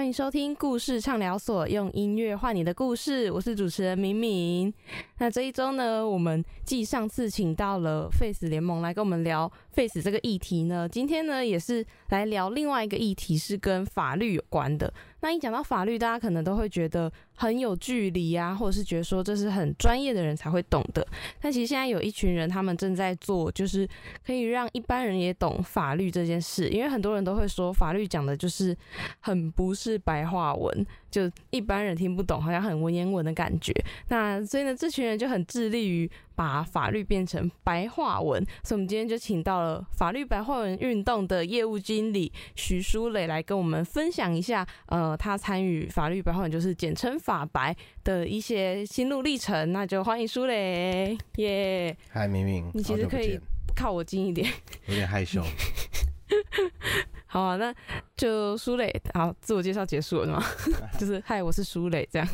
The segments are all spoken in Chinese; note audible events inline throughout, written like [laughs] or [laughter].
欢迎收听故事畅聊所，用音乐换你的故事。我是主持人敏敏。那这一周呢，我们继上次请到了 Face 联盟来跟我们聊 Face 这个议题呢，今天呢也是来聊另外一个议题，是跟法律有关的。那一讲到法律，大家可能都会觉得很有距离啊，或者是觉得说这是很专业的人才会懂的。但其实现在有一群人，他们正在做，就是可以让一般人也懂法律这件事。因为很多人都会说，法律讲的就是很不是白话文，就一般人听不懂，好像很文言文的感觉。那所以呢，这群人就很致力于。把法律变成白话文，所以我们今天就请到了法律白话文运动的业务经理徐书磊来跟我们分享一下，呃，他参与法律白话文，就是简称法白的一些心路历程。那就欢迎舒磊，耶！嗨，明明，你其实可以靠我近一点，有点害羞。[laughs] 好啊，那就舒磊，好，自我介绍结束了吗？[laughs] 就是嗨，我是舒磊，这样，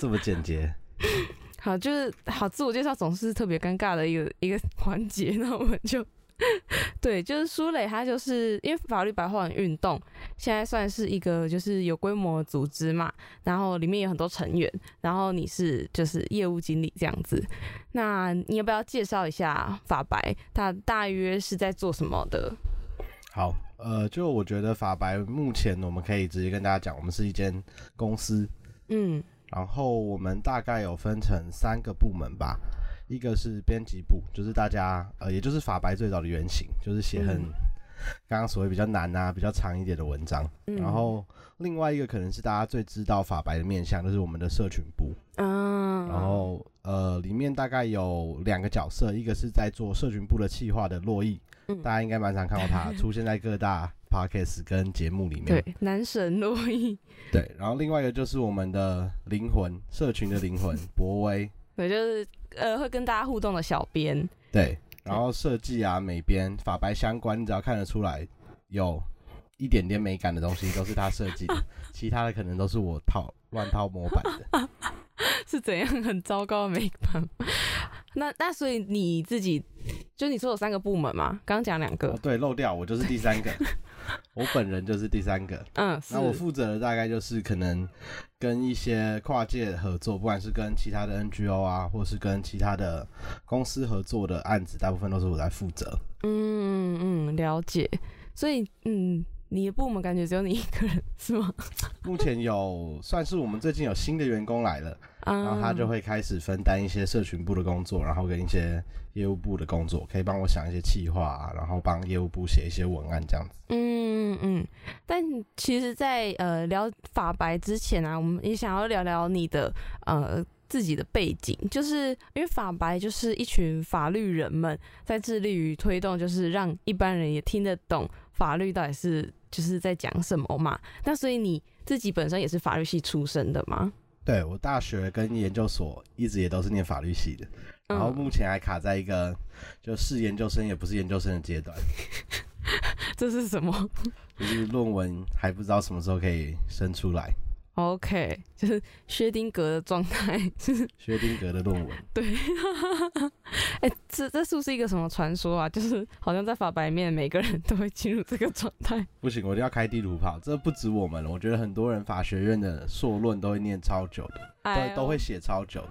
这么简洁。[laughs] 好，就是好自我介绍总是特别尴尬的一个一个环节，那我们就 [laughs] 对，就是苏磊，他就是因为法律白话文运动现在算是一个就是有规模组织嘛，然后里面有很多成员，然后你是就是业务经理这样子，那你要不要介绍一下法白，他大约是在做什么的？好，呃，就我觉得法白目前我们可以直接跟大家讲，我们是一间公司，嗯。然后我们大概有分成三个部门吧，一个是编辑部，就是大家呃，也就是法白最早的原型，就是写很刚刚所谓比较难啊、比较长一点的文章。然后另外一个可能是大家最知道法白的面向，就是我们的社群部。嗯。然后呃，里面大概有两个角色，一个是在做社群部的企划的洛毅，大家应该蛮常看到他 [laughs] 出现在各大。Podcast 跟节目里面，对男神洛伊，对，然后另外一个就是我们的灵魂社群的灵魂博威，对，就是呃会跟大家互动的小编，对，然后设计啊美编法白相关，你只要看得出来有一点点美感的东西，都是他设计的，[laughs] 其他的可能都是我套乱套模板的，[laughs] 是怎样 [laughs] 很糟糕的美感？那那所以你自己就你说有三个部门嘛？刚刚讲两个，对，漏掉我就是第三个。[laughs] 我本人就是第三个，嗯，那我负责的大概就是可能跟一些跨界合作，不管是跟其他的 NGO 啊，或是跟其他的公司合作的案子，大部分都是我在负责。嗯嗯，了解。所以，嗯。你的部门感觉只有你一个人是吗？[laughs] 目前有算是我们最近有新的员工来了，然后他就会开始分担一些社群部的工作，然后跟一些业务部的工作，可以帮我想一些企划，然后帮业务部写一些文案这样子。嗯嗯。但其实，在呃聊法白之前啊，我们也想要聊聊你的呃自己的背景，就是因为法白就是一群法律人们在致力于推动，就是让一般人也听得懂。法律到底是就是在讲什么嘛？那所以你自己本身也是法律系出身的吗？对我大学跟研究所一直也都是念法律系的，然后目前还卡在一个就是研究生也不是研究生的阶段。[laughs] 这是什么？就是论文还不知道什么时候可以生出来。OK，[laughs] 就是薛丁格的状态，就是 [laughs] 薛丁格的论文。对，哎，这这是不是一个什么传说啊？就是好像在法白面，每个人都会进入这个状态。不行，我就要开地图炮。这不止我们了，我觉得很多人法学院的硕论都会念超久的，都都会写超久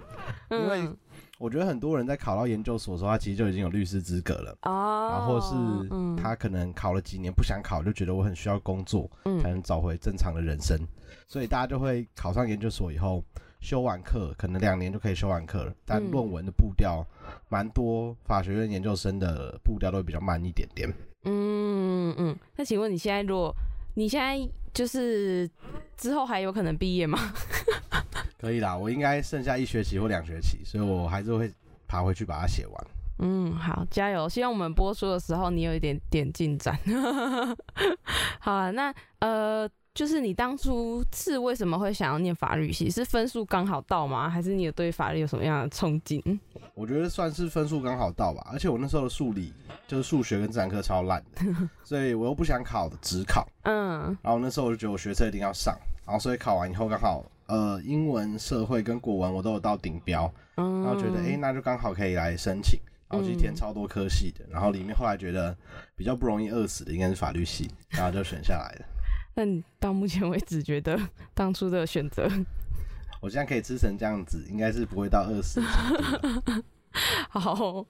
的，因为。我觉得很多人在考到研究所的时候，他其实就已经有律师资格了，然后是他可能考了几年不想考，就觉得我很需要工作，才能找回正常的人生，所以大家就会考上研究所以后修完课，可能两年就可以修完课了，但论文的步调蛮多，法学院研究生的步调都会比较慢一点点。嗯嗯，那请问你现在如果你现在就是之后还有可能毕业吗？可以啦，我应该剩下一学期或两学期，所以我还是会爬回去把它写完。嗯，好，加油！希望我们播出的时候你有一点点进展。[laughs] 好啊，那呃，就是你当初是为什么会想要念法律系？是分数刚好到吗？还是你有对法律有什么样的憧憬？我觉得算是分数刚好到吧，而且我那时候的数理就是数学跟自然科超烂的，[laughs] 所以我又不想考的只考。嗯，然后那时候我就觉得我学车一定要上，然后所以考完以后刚好。呃，英文、社会跟国文我都有到顶标，然后觉得哎，那就刚好可以来申请，然后去填超多科系的，然后里面后来觉得比较不容易饿死的应该是法律系，然后就选下来了。[laughs] 那你到目前为止觉得当初的选择？[laughs] 我现在可以吃成这样子，应该是不会到饿死。[laughs] 好，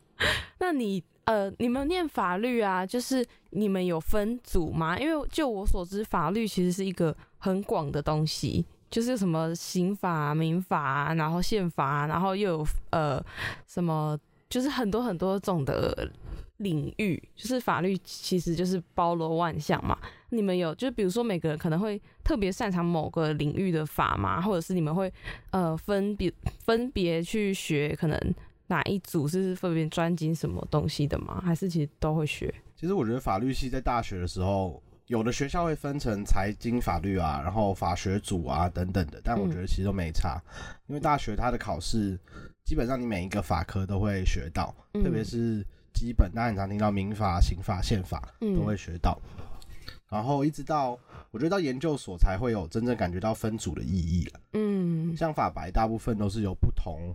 那你呃，你们念法律啊，就是你们有分组吗？因为就我所知，法律其实是一个很广的东西，就是什么刑法、民法，然后宪法，然后又有呃什么，就是很多很多种的。领域就是法律，其实就是包罗万象嘛。你们有，就比如说每个人可能会特别擅长某个领域的法嘛，或者是你们会呃分别分别去学，可能哪一组是分别专精什么东西的吗？还是其实都会学？其实我觉得法律系在大学的时候，有的学校会分成财经法律啊，然后法学组啊等等的，但我觉得其实都没差，因为大学它的考试基本上你每一个法科都会学到，特别是。基本大家很常听到民法、刑法、宪法都会学到，然后一直到我觉得到研究所才会有真正感觉到分组的意义了。嗯，像法白大部分都是有不同，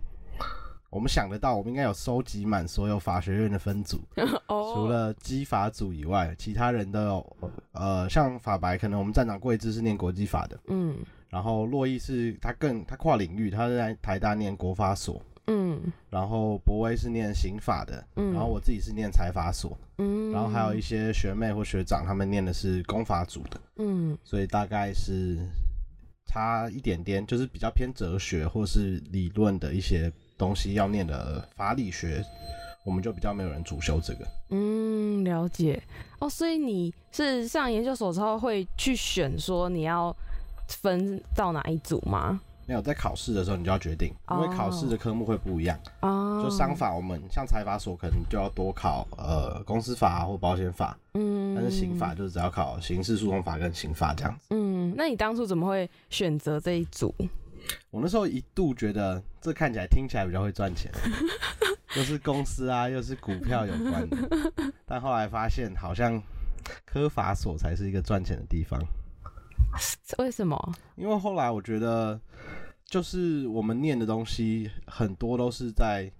我们想得到，我们应该有收集满所有法学院的分组，[laughs] 除了基法组以外，其他人都有。呃，像法白可能我们站长桂枝是念国际法的，嗯，然后洛伊是他更他跨领域，他是在台大念国法所。嗯，然后博威是念刑法的，嗯，然后我自己是念财法所，嗯，然后还有一些学妹或学长，他们念的是公法组的，嗯，所以大概是差一点点，就是比较偏哲学或是理论的一些东西要念的法理学，我们就比较没有人主修这个。嗯，了解。哦，所以你是上研究所之后会去选说你要分到哪一组吗？没有在考试的时候，你就要决定，因为考试的科目会不一样。哦，就商法，我们像财法所可能就要多考呃公司法或保险法。嗯，但是刑法就是只要考刑事诉讼法跟刑法这样子。嗯，那你当初怎么会选择这一组？我那时候一度觉得这看起来听起来比较会赚钱，[laughs] 又是公司啊，又是股票有关的。但后来发现，好像科法所才是一个赚钱的地方。为什么？因为后来我觉得，就是我们念的东西很多都是在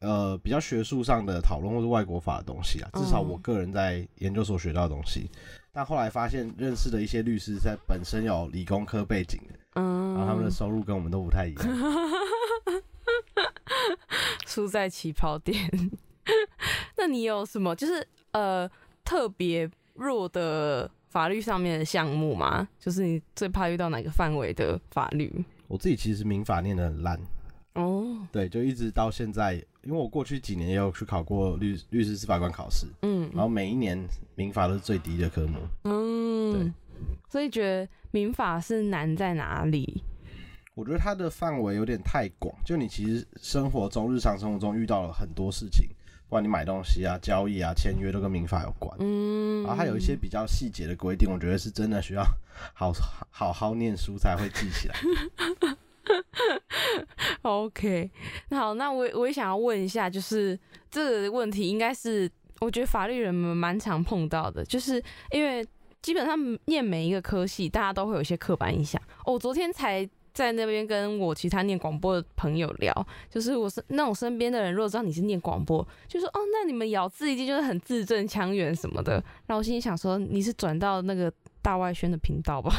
呃比较学术上的讨论，或是外国法的东西啊。至少我个人在研究所学到的东西。但后来发现，认识的一些律师在本身有理工科背景的，嗯，然后他们的收入跟我们都不太一样，[laughs] 输在起跑点。[laughs] 那你有什么就是呃特别弱的？法律上面的项目吗？就是你最怕遇到哪个范围的法律？我自己其实民法念的很烂哦，对，就一直到现在，因为我过去几年也有去考过律律师司法官考试，嗯，然后每一年民法都是最低的科目，嗯，对，所以觉得民法是难在哪里？我觉得它的范围有点太广，就你其实生活中日常生活中遇到了很多事情。不管你买东西啊、交易啊、签约都跟民法有关，嗯，然后还有一些比较细节的规定，我觉得是真的需要好好好念书才会记起来。[laughs] OK，那好，那我我也想要问一下，就是这个问题，应该是我觉得法律人们蛮常碰到的，就是因为基本上念每一个科系，大家都会有一些刻板印象。我昨天才。在那边跟我其他念广播的朋友聊，就是我是那种身边的人，如果知道你是念广播，就说哦，那你们咬字一定就是很字正腔圆什么的。然后我心里想说，你是转到那个。大外宣的频道吧，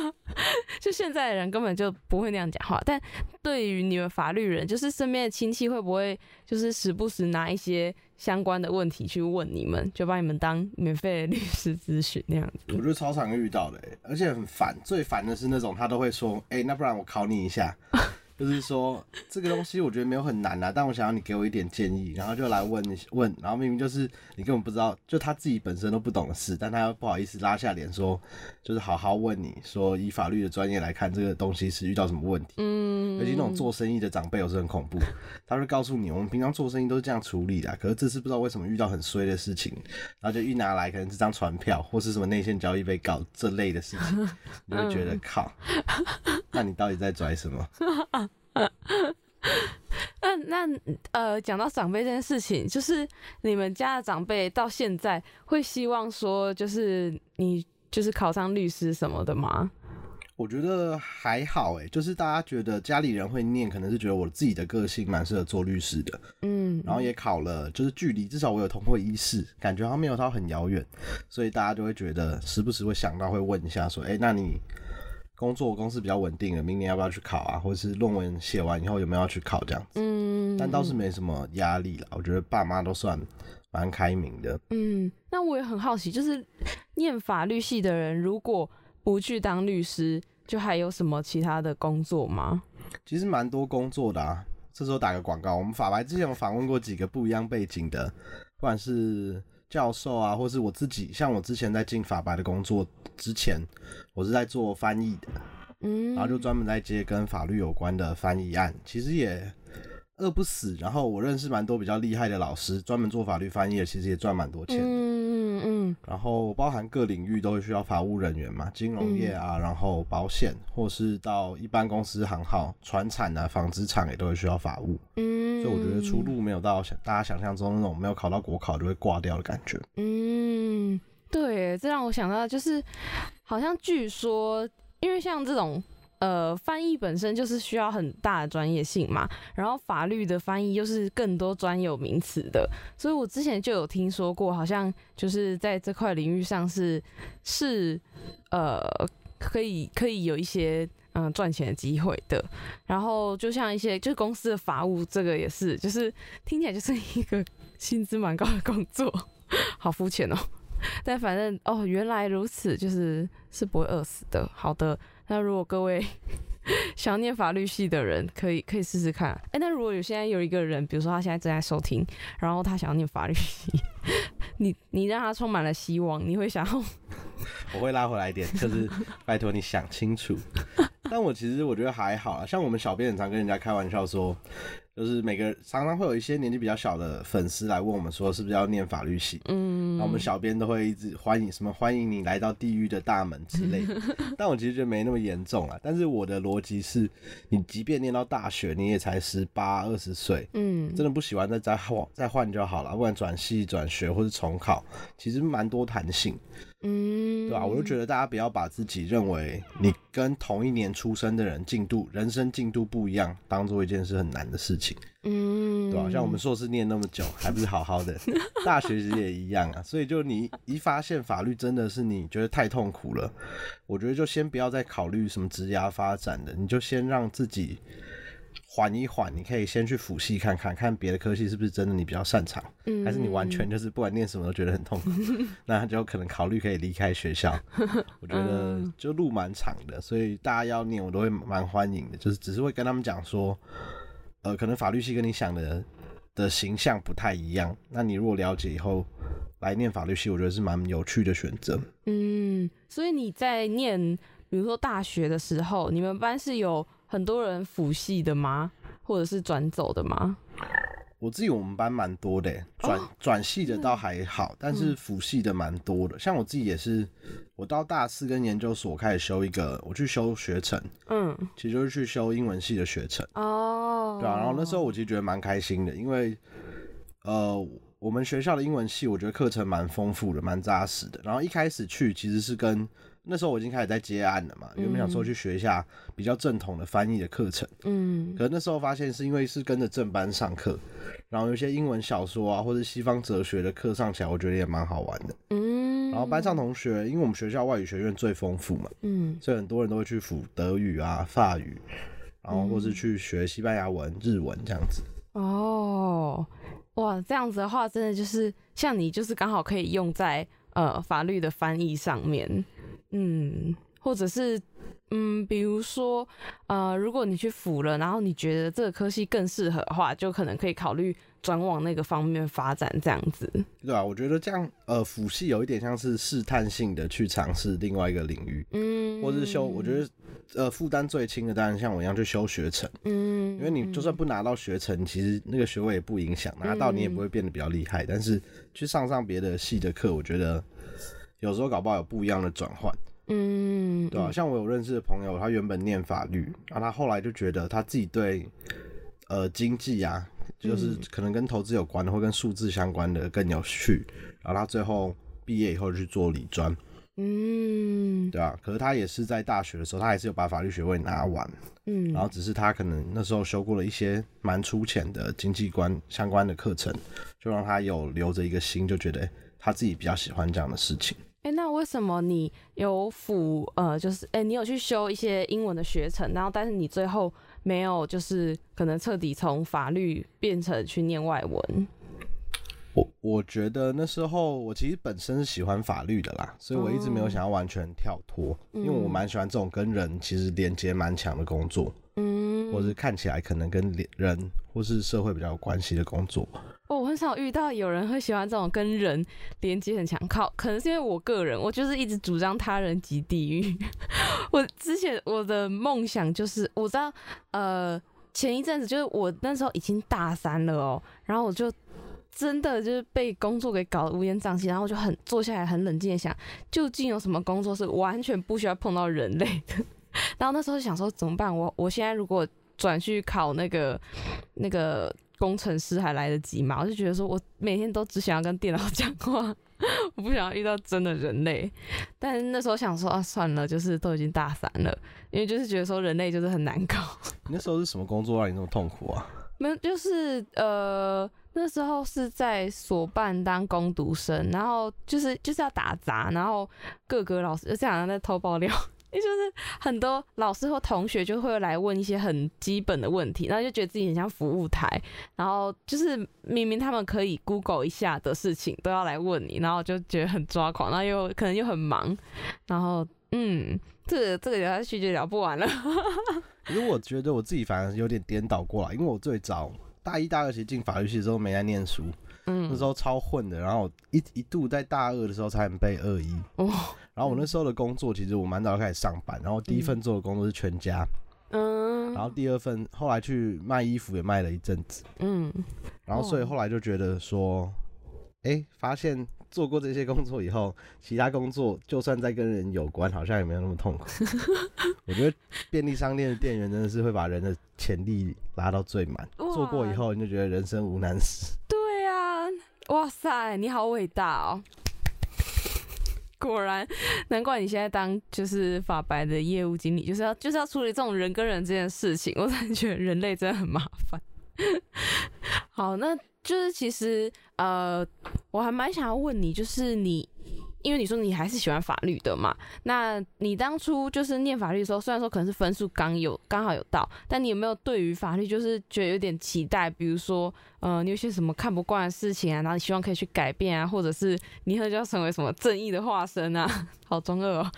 [laughs] 就现在的人根本就不会那样讲话。但对于你们法律人，就是身边的亲戚会不会就是时不时拿一些相关的问题去问你们，就把你们当免费的律师咨询那样子？我觉得超常遇到的，而且很烦。最烦的是那种他都会说：“哎，那不然我考你一下。”就是说这个东西我觉得没有很难啊，但我想要你给我一点建议，然后就来问问，然后明明就是你根本不知道，就他自己本身都不懂的事，但他又不好意思拉下脸说，就是好好问你说，以法律的专业来看，这个东西是遇到什么问题？嗯，尤其那种做生意的长辈，有时很恐怖，他会告诉你，我们平常做生意都是这样处理的，可是这次不知道为什么遇到很衰的事情，然后就一拿来可能这张传票或是什么内线交易被告这类的事情，你会觉得靠，那你到底在拽什么？[laughs] [laughs] 那那呃，讲到长辈这件事情，就是你们家的长辈到现在会希望说，就是你就是考上律师什么的吗？我觉得还好哎，就是大家觉得家里人会念，可能是觉得我自己的个性蛮适合做律师的，嗯，然后也考了，就是距离至少我有通过一试，感觉他没有到很遥远，所以大家就会觉得时不时会想到会问一下，说，哎，那你工作公司比较稳定了，明年要不要去考啊？或者是论文写完以后有没有要去考这样子？嗯，但倒是没什么压力啦，我觉得爸妈都算蛮开明的。嗯，那我也很好奇，就是念法律系的人如果不去当律师。就还有什么其他的工作吗？其实蛮多工作的啊。这时候打个广告，我们法白之前有访问过几个不一样背景的，不管是教授啊，或是我自己。像我之前在进法白的工作之前，我是在做翻译的，嗯，然后就专门在接跟法律有关的翻译案，其实也饿不死。然后我认识蛮多比较厉害的老师，专门做法律翻译的，其实也赚蛮多钱。嗯嗯嗯然后包含各领域都会需要法务人员嘛，金融业啊，然后保险，或是到一般公司行号、船产啊、纺织厂也都会需要法务。嗯，所以我觉得出路没有到想大家想象中那种没有考到国考就会挂掉的感觉。嗯，对，这让我想到就是，好像据说，因为像这种。呃，翻译本身就是需要很大的专业性嘛，然后法律的翻译又是更多专有名词的，所以我之前就有听说过，好像就是在这块领域上是是呃可以可以有一些嗯赚钱的机会的。然后就像一些就是公司的法务，这个也是，就是听起来就是一个薪资蛮高的工作，[laughs] 好肤浅哦。[laughs] 但反正哦，原来如此，就是是不会饿死的。好的。那如果各位 [laughs] 想念法律系的人，可以可以试试看。哎，那如果有现在有一个人，比如说他现在正在收听，然后他想要念法律系，你你让他充满了希望，你会想要？[laughs] 我会拉回来一点，就是 [laughs] 拜托你想清楚。但我其实我觉得还好啊，像我们小编很常跟人家开玩笑说。就是每个常常会有一些年纪比较小的粉丝来问我们说是不是要念法律系，嗯，那我们小编都会一直欢迎什么欢迎你来到地狱的大门之类的，[laughs] 但我其实觉得没那么严重啊。但是我的逻辑是，你即便念到大学，你也才十八二十岁，嗯，真的不喜欢再再换再换就好了，不管转系转学或是重考，其实蛮多弹性。嗯，对吧？我就觉得大家不要把自己认为你跟同一年出生的人进度、人生进度不一样，当做一件事很难的事情。嗯，对吧？像我们硕士念那么久，还不是好好的？[laughs] 大学其实也一样啊。所以就你一发现法律真的是你觉得太痛苦了，我觉得就先不要再考虑什么职涯发展的，你就先让自己。缓一缓，你可以先去辅系看看，看别的科系是不是真的你比较擅长，还是你完全就是不管念什么都觉得很痛苦，[laughs] 那就可能考虑可以离开学校。我觉得就路蛮长的，所以大家要念我都会蛮欢迎的，就是只是会跟他们讲说，呃，可能法律系跟你想的的形象不太一样，那你如果了解以后来念法律系，我觉得是蛮有趣的选择。嗯，所以你在念，比如说大学的时候，你们班是有。很多人辅系的吗？或者是转走的吗？我自己我们班蛮多的，转转系的倒还好，但是辅系的蛮多的。像我自己也是，我到大四跟研究所开始修一个，我去修学程，嗯，其实就是去修英文系的学程。哦，对啊，然后那时候我其实觉得蛮开心的，因为呃，我们学校的英文系我觉得课程蛮丰富的，蛮扎实的。然后一开始去其实是跟那时候我已经开始在接案了嘛，原本想说去学一下比较正统的翻译的课程，嗯，可是那时候发现是因为是跟着正班上课，然后有些英文小说啊或者西方哲学的课上起来，我觉得也蛮好玩的，嗯，然后班上同学，因为我们学校外语学院最丰富嘛，嗯，所以很多人都会去辅德语啊、法语，然后或是去学西班牙文、日文这样子。哦，哇，这样子的话，真的就是像你，就是刚好可以用在呃法律的翻译上面。嗯，或者是，嗯，比如说，呃，如果你去辅了，然后你觉得这个科系更适合的话，就可能可以考虑转往那个方面发展，这样子。对啊，我觉得这样，呃，辅系有一点像是试探性的去尝试另外一个领域，嗯，或者是修，我觉得，呃，负担最轻的当然像我一样去修学程，嗯，因为你就算不拿到学程，其实那个学位也不影响，拿到你也不会变得比较厉害，但是去上上别的系的课，我觉得。有时候搞不好有不一样的转换，嗯，对吧？像我有认识的朋友，他原本念法律，然后他后来就觉得他自己对，呃，经济啊，就是可能跟投资有关的，或跟数字相关的更有趣，然后他最后毕业以后去做理专，嗯，对啊。可是他也是在大学的时候，他还是有把法律学位拿完。嗯，然后只是他可能那时候修过了一些蛮粗浅的经济观相关的课程，就让他有留着一个心，就觉得他自己比较喜欢这样的事情。哎，那为什么你有辅呃，就是哎，你有去修一些英文的学程，然后但是你最后没有就是可能彻底从法律变成去念外文？我我觉得那时候我其实本身是喜欢法律的啦，所以我一直没有想要完全跳脱，因为我蛮喜欢这种跟人其实连接蛮强的工作，嗯，或是看起来可能跟人或是社会比较有关系的工作。我很少遇到有人会喜欢这种跟人连接很强，靠，可能是因为我个人，我就是一直主张他人即地狱。[laughs] 我之前我的梦想就是，我知道，呃，前一阵子就是我那时候已经大三了哦，然后我就。真的就是被工作给搞得乌烟瘴气，然后我就很坐下来很冷静的想，究竟有什么工作是完全不需要碰到人类的？[laughs] 然后那时候想说怎么办？我我现在如果转去考那个那个工程师还来得及嘛？我就觉得说我每天都只想要跟电脑 [laughs] 讲话，我不想要遇到真的人类。但是那时候想说啊，算了，就是都已经大三了，因为就是觉得说人类就是很难搞。[laughs] 你那时候是什么工作让你那么痛苦啊？没有，就是呃。那时候是在所办当工读生，然后就是就是要打杂，然后各个老师就这样在偷爆料，也就是很多老师或同学就会来问一些很基本的问题，然后就觉得自己很像服务台，然后就是明明他们可以 Google 一下的事情都要来问你，然后就觉得很抓狂，然后又可能又很忙，然后嗯，这个这个聊下去就聊不完了。可是我觉得我自己反而有点颠倒过来，因为我最早。大一、大二其实进法律系的时候没在念书，嗯，那时候超混的。然后一一度在大二的时候才能背二一，哦。然后我那时候的工作其实我蛮早就开始上班，然后第一份做的工作是全家，嗯。然后第二份后来去卖衣服也卖了一阵子，嗯。然后所以后来就觉得说，哎，发现。做过这些工作以后，其他工作就算再跟人有关，好像也没有那么痛苦。[laughs] 我觉得便利商店的店员真的是会把人的潜力拉到最满。做过以后，你就觉得人生无难事。对啊，哇塞，你好伟大哦！果然，难怪你现在当就是法白的业务经理，就是要就是要处理这种人跟人之间的事情。我真的觉得人类真的很麻烦。[laughs] 好，那。就是其实呃，我还蛮想要问你，就是你，因为你说你还是喜欢法律的嘛，那你当初就是念法律的时候，虽然说可能是分数刚有刚好有到，但你有没有对于法律就是觉得有点期待？比如说呃，你有些什么看不惯的事情啊，然后你希望可以去改变啊，或者是你以后就要成为什么正义的化身啊？好中二哦，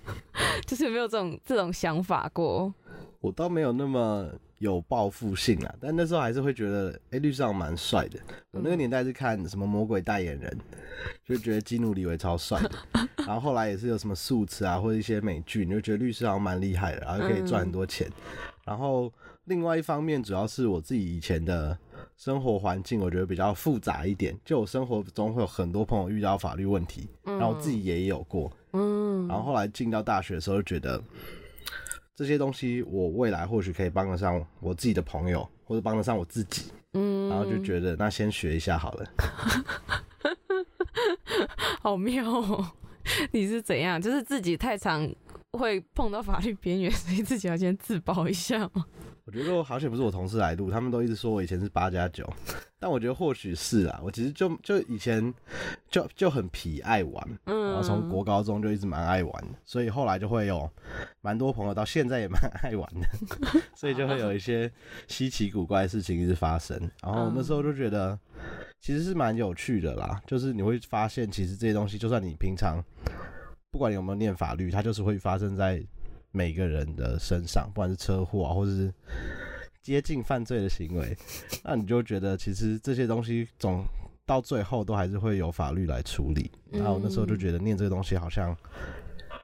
[laughs] 就是有没有这种这种想法过？我倒没有那么。有报复性啊，但那时候还是会觉得，哎，律师长蛮帅的。我那个年代是看什么《魔鬼代言人》，就觉得基努里维超帅的。[laughs] 然后后来也是有什么《素词》啊，或者一些美剧，你就觉得律师长蛮厉害的，然后可以赚很多钱。然后另外一方面，主要是我自己以前的生活环境，我觉得比较复杂一点。就我生活中会有很多朋友遇到法律问题，然后我自己也有过。嗯。然后后来进到大学的时候，就觉得。这些东西我未来或许可以帮得上我自己的朋友，或者帮得上我自己，嗯，然后就觉得那先学一下好了。[laughs] 好妙哦！你是怎样？就是自己太常会碰到法律边缘，所以自己要先自保一下吗？我觉得好险不是我同事来录，他们都一直说我以前是八加九，但我觉得或许是啊，我其实就就以前就就很皮爱玩，然后从国高中就一直蛮爱玩，所以后来就会有蛮多朋友到现在也蛮爱玩的，[laughs] 所以就会有一些稀奇古怪的事情一直发生，然后那时候就觉得其实是蛮有趣的啦，就是你会发现其实这些东西就算你平常不管你有没有念法律，它就是会发生在。每个人的身上，不管是车祸啊，或者是接近犯罪的行为，那你就觉得其实这些东西总到最后都还是会有法律来处理。然后那时候就觉得念这个东西好像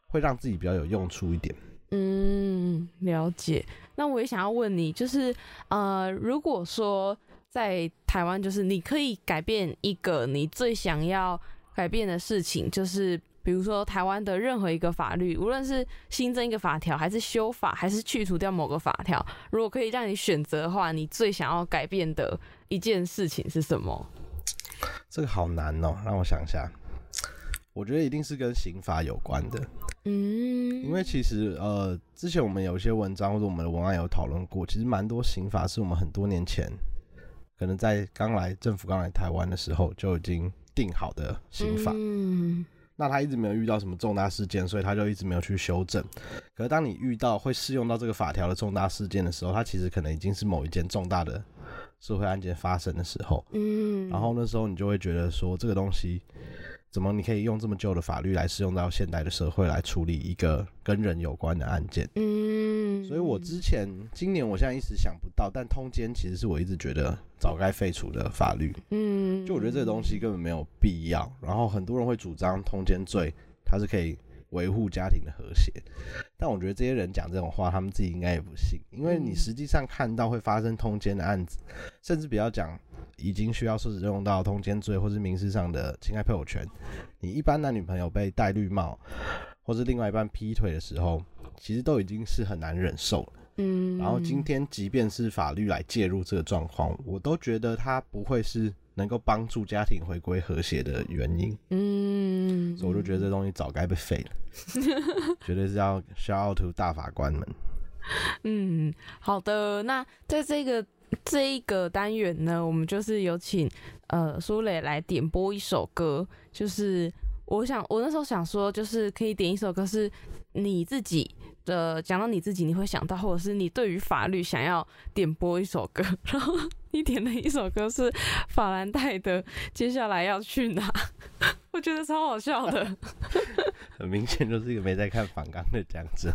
会让自己比较有用处一点。嗯，了解。那我也想要问你，就是呃，如果说在台湾，就是你可以改变一个你最想要改变的事情，就是。比如说，台湾的任何一个法律，无论是新增一个法条，还是修法，还是去除掉某个法条，如果可以让你选择的话，你最想要改变的一件事情是什么？这个好难哦，让我想一下。我觉得一定是跟刑法有关的。嗯，因为其实呃，之前我们有一些文章或者我们的文案有讨论过，其实蛮多刑法是我们很多年前，可能在刚来政府刚来台湾的时候就已经定好的刑法。嗯。那他一直没有遇到什么重大事件，所以他就一直没有去修正。可是当你遇到会适用到这个法条的重大事件的时候，他其实可能已经是某一件重大的社会案件发生的时候。嗯，然后那时候你就会觉得说，这个东西。怎么你可以用这么旧的法律来适用到现代的社会来处理一个跟人有关的案件？嗯，所以我之前今年我现在一时想不到，但通奸其实是我一直觉得早该废除的法律。嗯，就我觉得这个东西根本没有必要。然后很多人会主张通奸罪它是可以维护家庭的和谐，但我觉得这些人讲这种话，他们自己应该也不信，因为你实际上看到会发生通奸的案子，甚至比较讲。已经需要使用到通奸罪或是民事上的侵害配偶权。你一般男女朋友被戴绿帽，或是另外一半劈腿的时候，其实都已经是很难忍受了。嗯。然后今天即便是法律来介入这个状况，我都觉得它不会是能够帮助家庭回归和谐的原因。嗯。所以我就觉得这东西早该被废了。[laughs] 绝对是要 shout out to 大法官们。嗯，好的。那在这个。这一个单元呢，我们就是有请呃苏磊来点播一首歌，就是我想我那时候想说，就是可以点一首歌，是你自己的讲到你自己，你会想到，或者是你对于法律想要点播一首歌，然后你点的一首歌是法兰黛的《接下来要去哪》，我觉得超好笑的，[laughs] 很明显就是一个没在看反纲的这样子，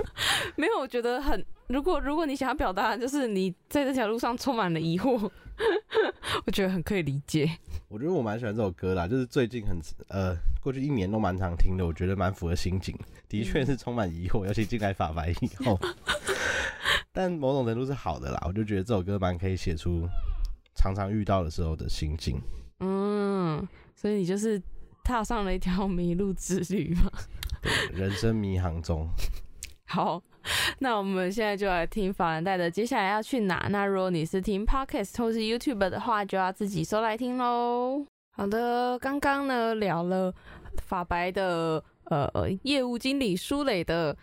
[laughs] 没有，我觉得很。如果如果你想要表达，就是你在这条路上充满了疑惑，[laughs] 我觉得很可以理解。我觉得我蛮喜欢这首歌啦，就是最近很呃，过去一年都蛮常听的，我觉得蛮符合心境。的确是充满疑惑，尤其进来法白以后。但某种程度是好的啦，我就觉得这首歌蛮可以写出常常遇到的时候的心境。嗯，所以你就是踏上了一条迷路之旅吗？人生迷航中。[laughs] 好。那我们现在就来听法兰黛的接下来要去哪？那如果你是听 podcast 或是 YouTube 的话，就要自己搜来听喽。好的，刚刚呢聊了法白的呃业务经理舒磊的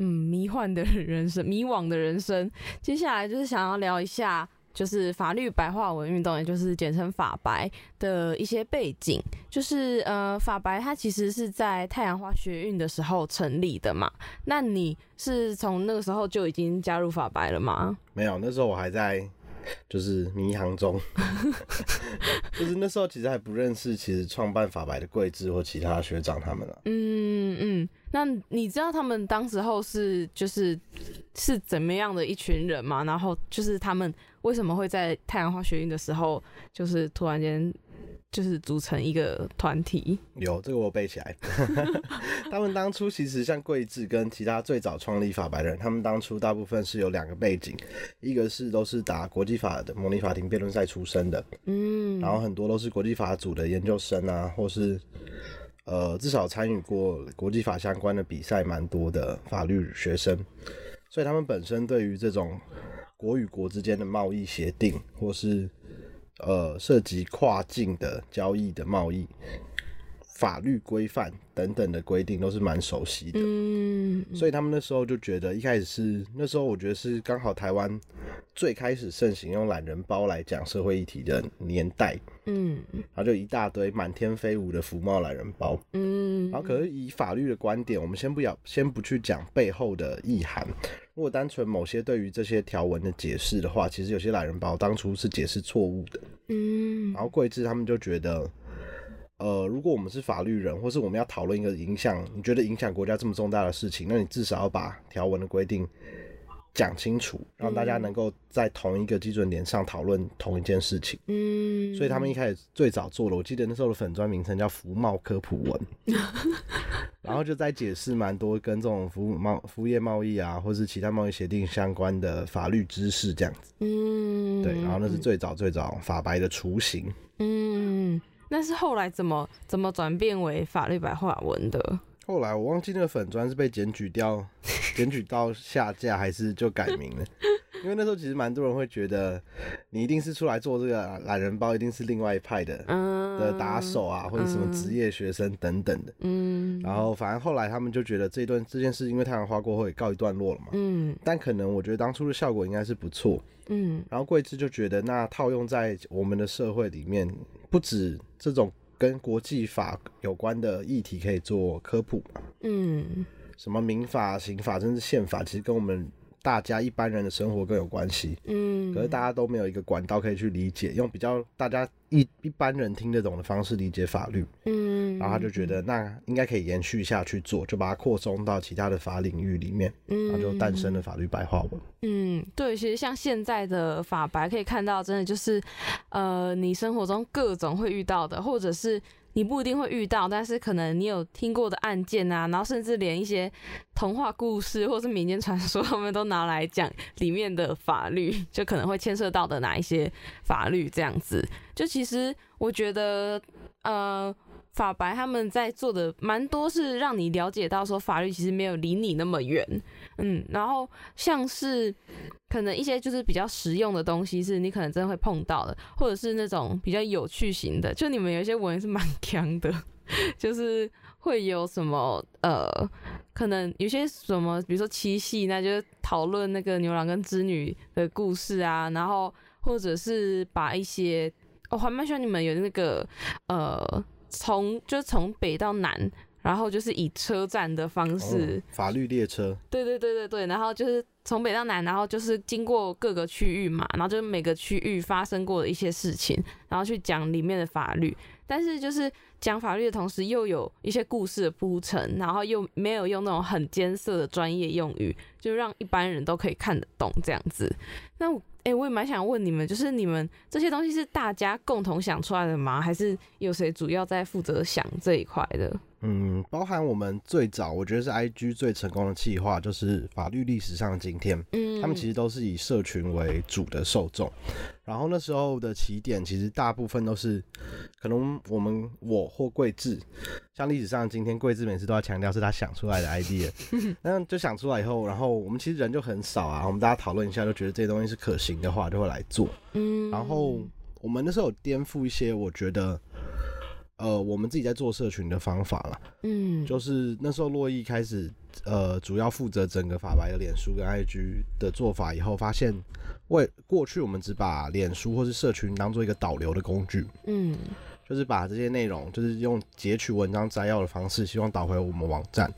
嗯迷幻的人生、[laughs] 迷惘的人生，接下来就是想要聊一下。就是法律白话文运动，也就是简称法白的一些背景。就是呃，法白它其实是在太阳花学运的时候成立的嘛。那你是从那个时候就已经加入法白了吗？没有，那时候我还在就是迷航中。[laughs] 就是那时候其实还不认识，其实创办法白的贵志或其他学长他们了。嗯嗯，那你知道他们当时候是就是是怎么样的一群人吗？然后就是他们。为什么会在太阳花学运的时候，就是突然间就是组成一个团体？有这个我背起来。[laughs] 他们当初其实像桂志跟其他最早创立法白的人，他们当初大部分是有两个背景，一个是都是打国际法的模拟法庭辩论赛出身的，嗯，然后很多都是国际法组的研究生啊，或是呃至少参与过国际法相关的比赛蛮多的法律学生，所以他们本身对于这种。国与国之间的贸易协定，或是呃涉及跨境的交易的贸易法律规范等等的规定，都是蛮熟悉的。嗯，所以他们那时候就觉得，一开始是那时候，我觉得是刚好台湾最开始盛行用懒人包来讲社会议题的年代。嗯，然后就一大堆满天飞舞的福茂懒人包。嗯，然后可是以法律的观点，我们先不要先不去讲背后的意涵。如果单纯某些对于这些条文的解释的话，其实有些懒人包当初是解释错误的。嗯，然后贵志他们就觉得，呃，如果我们是法律人，或是我们要讨论一个影响，你觉得影响国家这么重大的事情，那你至少要把条文的规定。讲清楚，让大家能够在同一个基准点上讨论同一件事情。嗯，所以他们一开始最早做的，我记得那时候的粉砖名称叫“服贸科普文 [laughs] ”，然后就在解释蛮多跟这种服务贸服务业贸易啊，或是其他贸易协定相关的法律知识这样子。嗯，对，然后那是最早最早法白的雏形。嗯，那是后来怎么怎么转变为法律白话文的？后来我忘记那个粉砖是被检举掉，[laughs] 检举到下架还是就改名了？[laughs] 因为那时候其实蛮多人会觉得你一定是出来做这个懒人包，一定是另外一派的的打手啊，或者什么职业学生等等的。嗯，然后反正后来他们就觉得这段这件事因为太阳花过后也告一段落了嘛。嗯，但可能我觉得当初的效果应该是不错。嗯，然后桂枝就觉得那套用在我们的社会里面，不止这种跟国际法有关的议题可以做科普嘛。嗯，什么民法、刑法，甚至宪法，其实跟我们。大家一般人的生活更有关系，嗯，可是大家都没有一个管道可以去理解，用比较大家一一般人听得懂的方式理解法律，嗯，然后他就觉得那应该可以延续下去做，就把它扩充到其他的法领域里面，嗯，然后就诞生了法律白话文。嗯，对，其实像现在的法白可以看到，真的就是，呃，你生活中各种会遇到的，或者是。你不一定会遇到，但是可能你有听过的案件啊，然后甚至连一些童话故事或是民间传说，[laughs] 他们都拿来讲里面的法律，就可能会牵涉到的哪一些法律这样子。就其实我觉得，呃。法白他们在做的蛮多，是让你了解到说法律其实没有离你那么远，嗯，然后像是可能一些就是比较实用的东西，是你可能真的会碰到的，或者是那种比较有趣型的，就你们有一些文是蛮强的，[laughs] 就是会有什么呃，可能有些什么，比如说七夕，那就讨论那个牛郎跟织女的故事啊，然后或者是把一些，我还蛮喜欢你们有那个呃。从就从北到南，然后就是以车站的方式，法律列车。对对对对对，然后就是从北到南，然后就是经过各个区域嘛，然后就是每个区域发生过的一些事情，然后去讲里面的法律。但是就是讲法律的同时，又有一些故事的铺陈，然后又没有用那种很艰涩的专业用语，就让一般人都可以看得懂这样子。那哎，我也蛮想问你们，就是你们这些东西是大家共同想出来的吗？还是有谁主要在负责想这一块的？嗯，包含我们最早，我觉得是 I G 最成功的企划，就是法律历史上的今天。嗯，他们其实都是以社群为主的受众。然后那时候的起点，其实大部分都是可能我们我或桂智，像历史上今天桂智每次都要强调是他想出来的 idea。[laughs] 那就想出来以后，然后我们其实人就很少啊，我们大家讨论一下，就觉得这些东西是可行的话，就会来做。嗯，然后我们那时候有颠覆一些，我觉得。呃，我们自己在做社群的方法了，嗯，就是那时候洛伊开始，呃，主要负责整个法白的脸书跟 IG 的做法以后，发现为过去我们只把脸书或是社群当做一个导流的工具，嗯，就是把这些内容，就是用截取文章摘要的方式，希望导回我们网站，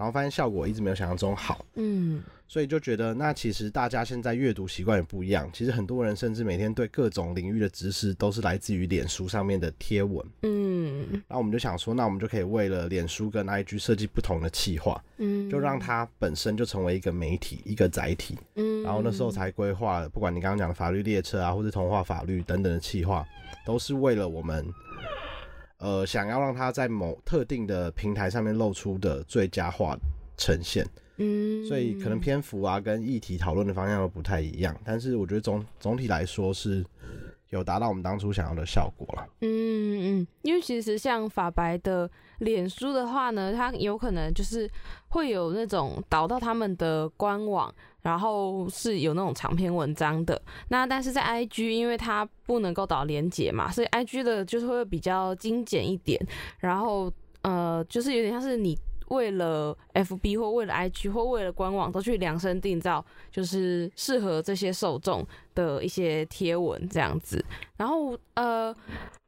然后发现效果一直没有想象中好，嗯。所以就觉得，那其实大家现在阅读习惯也不一样。其实很多人甚至每天对各种领域的知识都是来自于脸书上面的贴文。嗯，那我们就想说，那我们就可以为了脸书跟 IG 设计不同的企划，嗯，就让它本身就成为一个媒体、一个载体。嗯，然后那时候才规划，不管你刚刚讲的法律列车啊，或者童话法律等等的企划，都是为了我们，呃，想要让它在某特定的平台上面露出的最佳化呈现。嗯，所以可能篇幅啊跟议题讨论的方向都不太一样，但是我觉得总总体来说是有达到我们当初想要的效果了。嗯嗯，因为其实像法白的脸书的话呢，它有可能就是会有那种导到他们的官网，然后是有那种长篇文章的。那但是在 IG，因为它不能够导连接嘛，所以 IG 的就是会比较精简一点，然后呃，就是有点像是你。为了 FB 或为了 IG 或为了官网都去量身定造，就是适合这些受众的一些贴文这样子。然后呃，